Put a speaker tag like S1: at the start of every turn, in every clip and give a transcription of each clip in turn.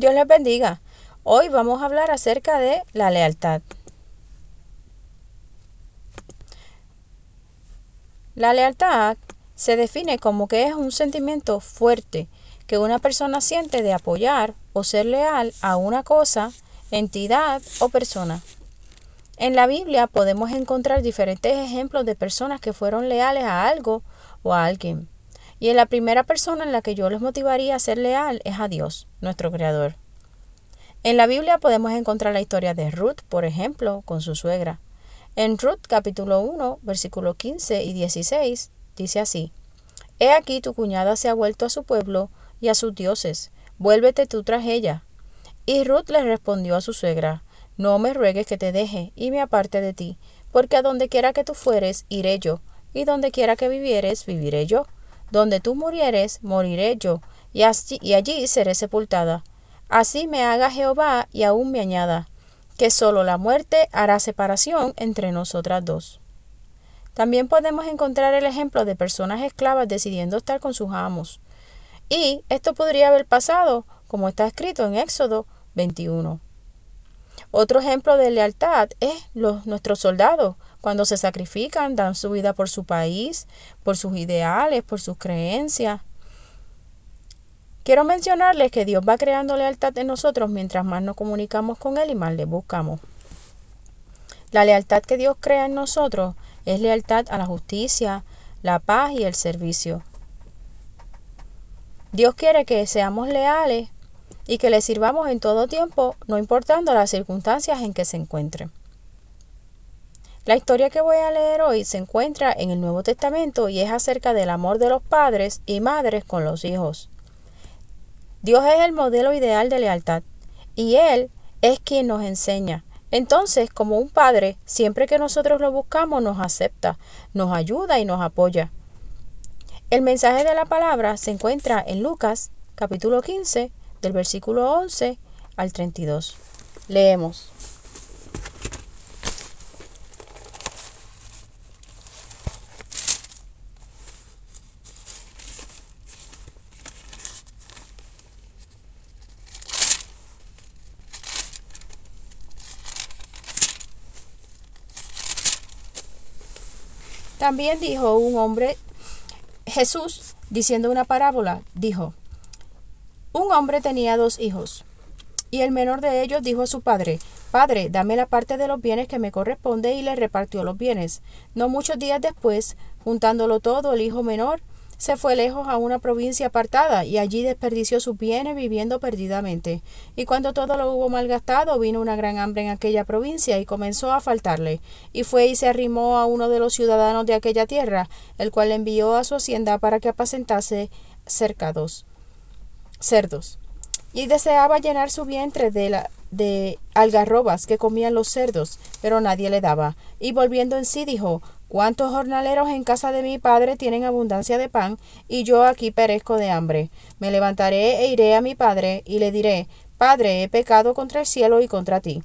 S1: Dios les bendiga. Hoy vamos a hablar acerca de la lealtad. La lealtad se define como que es un sentimiento fuerte que una persona siente de apoyar o ser leal a una cosa, entidad o persona. En la Biblia podemos encontrar diferentes ejemplos de personas que fueron leales a algo o a alguien. Y en la primera persona en la que yo les motivaría a ser leal es a Dios, nuestro Creador. En la Biblia podemos encontrar la historia de Ruth, por ejemplo, con su suegra. En Ruth capítulo 1, versículos 15 y 16, dice así, He aquí tu cuñada se ha vuelto a su pueblo y a sus dioses, vuélvete tú tras ella. Y Ruth le respondió a su suegra, No me ruegues que te deje y me aparte de ti, porque a donde quiera que tú fueres, iré yo, y donde quiera que vivieres, viviré yo. Donde tú murieres, moriré yo, y, allí seré sepultada. Así me haga Jehová y aún me añada, que sólo la muerte hará separación entre nosotras dos. También podemos encontrar el ejemplo de personas esclavas decidiendo estar con sus amos. Y esto podría haber pasado, como está escrito en Éxodo 21. Otro ejemplo de lealtad es los, nuestros soldados, cuando se sacrifican, dan su vida por su país, por sus ideales, por sus creencias. Quiero mencionarles que Dios va creando lealtad en nosotros mientras más nos comunicamos con Él y más le buscamos. La lealtad que Dios crea en nosotros es lealtad a la justicia, la paz y el servicio. Dios quiere que seamos leales y que le sirvamos en todo tiempo, no importando las circunstancias en que se encuentren. La historia que voy a leer hoy se encuentra en el Nuevo Testamento y es acerca del amor de los padres y madres con los hijos. Dios es el modelo ideal de lealtad y Él es quien nos enseña. Entonces, como un padre, siempre que nosotros lo buscamos, nos acepta, nos ayuda y nos apoya. El mensaje de la palabra se encuentra en Lucas capítulo 15 del versículo 11 al 32. Leemos. También dijo un hombre, Jesús, diciendo una parábola, dijo, un hombre tenía dos hijos, y el menor de ellos dijo a su padre, Padre, dame la parte de los bienes que me corresponde, y le repartió los bienes. No muchos días después, juntándolo todo, el hijo menor se fue lejos a una provincia apartada y allí desperdició sus bienes viviendo perdidamente. Y cuando todo lo hubo malgastado, vino una gran hambre en aquella provincia y comenzó a faltarle. Y fue y se arrimó a uno de los ciudadanos de aquella tierra, el cual envió a su hacienda para que apacentase cercados, cerdos. Y deseaba llenar su vientre de la de algarrobas que comían los cerdos, pero nadie le daba. Y volviendo en sí dijo ¿Cuántos jornaleros en casa de mi padre tienen abundancia de pan, y yo aquí perezco de hambre? Me levantaré e iré a mi padre, y le diré, Padre, he pecado contra el cielo y contra ti.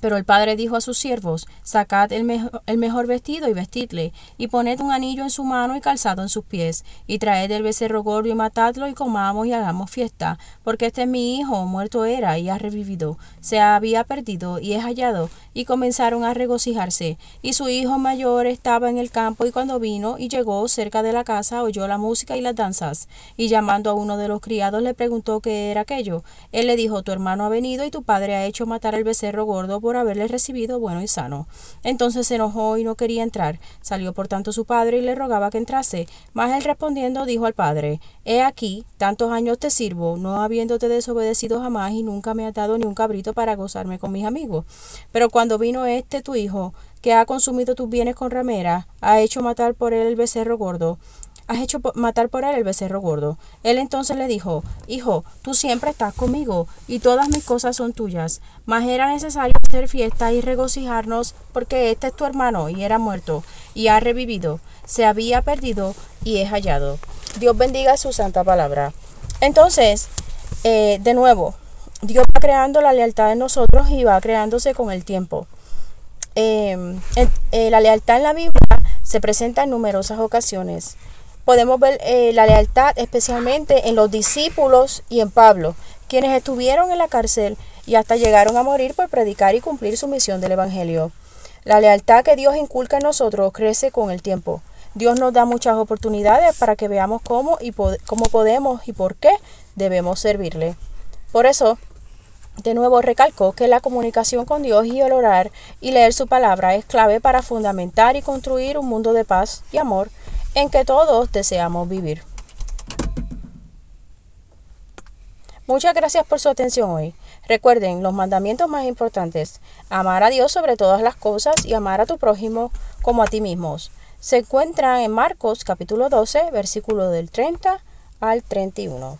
S1: Pero el padre dijo a sus siervos, Sacad el, mejor vestido y vestidle, y poned un anillo en su mano y calzado en sus pies, y traed el becerro gordo y matadlo, y comamos y hagamos fiesta, porque este es mi hijo, muerto era y ha revivido, se había perdido y es hallado, y comenzaron a regocijarse. Y su hijo mayor estaba en el campo, y cuando vino y llegó cerca de la casa, oyó la música y las danzas, y llamando a uno de los criados le preguntó qué era aquello. Él le dijo, Tu hermano ha venido y tu padre ha hecho matar el becerro gordo por haberle recibido bueno y sano. Entonces se enojó y no quería entrar. Salió por tanto su padre y le rogaba que entrase. Mas él respondiendo dijo al padre, He aquí, tantos años te sirvo, no habiéndote desobedecido jamás y nunca me ha dado ni un cabrito para gozarme con mis amigos. Pero cuando vino este tu hijo, que ha consumido tus bienes con ramera, ha hecho matar por él el becerro gordo, has hecho matar por él el becerro gordo. Él entonces le dijo, Hijo, tú siempre estás conmigo, y todas mis cosas son tuyas. Mas era necesario hacer fiesta y regocijarnos, porque este es tu hermano, y era muerto, y ha revivido, se había perdido, y es hallado. Dios bendiga su santa palabra. Entonces, eh, de nuevo, Dios va creando la lealtad en nosotros y va creándose con el tiempo. Em, eh, la lealtad en la Biblia se presenta en numerosas ocasiones. Podemos ver eh, la lealtad especialmente en los discípulos y en Pablo, quienes estuvieron en la cárcel y hasta llegaron a morir por predicar y cumplir su misión del Evangelio. La lealtad que Dios inculca en nosotros crece con el tiempo. Dios nos da muchas oportunidades para que veamos cómo y cómo podemos y por qué debemos servirle. Por eso, de nuevo recalco que la comunicación con Dios y el orar y leer su palabra es clave para fundamentar y construir un mundo de paz y amor en que todos deseamos vivir. Muchas gracias por su atención hoy. Recuerden los mandamientos más importantes. Amar a Dios sobre todas las cosas y amar a tu prójimo como a ti mismos. Se encuentran en Marcos capítulo 12, versículo del 30 al 31.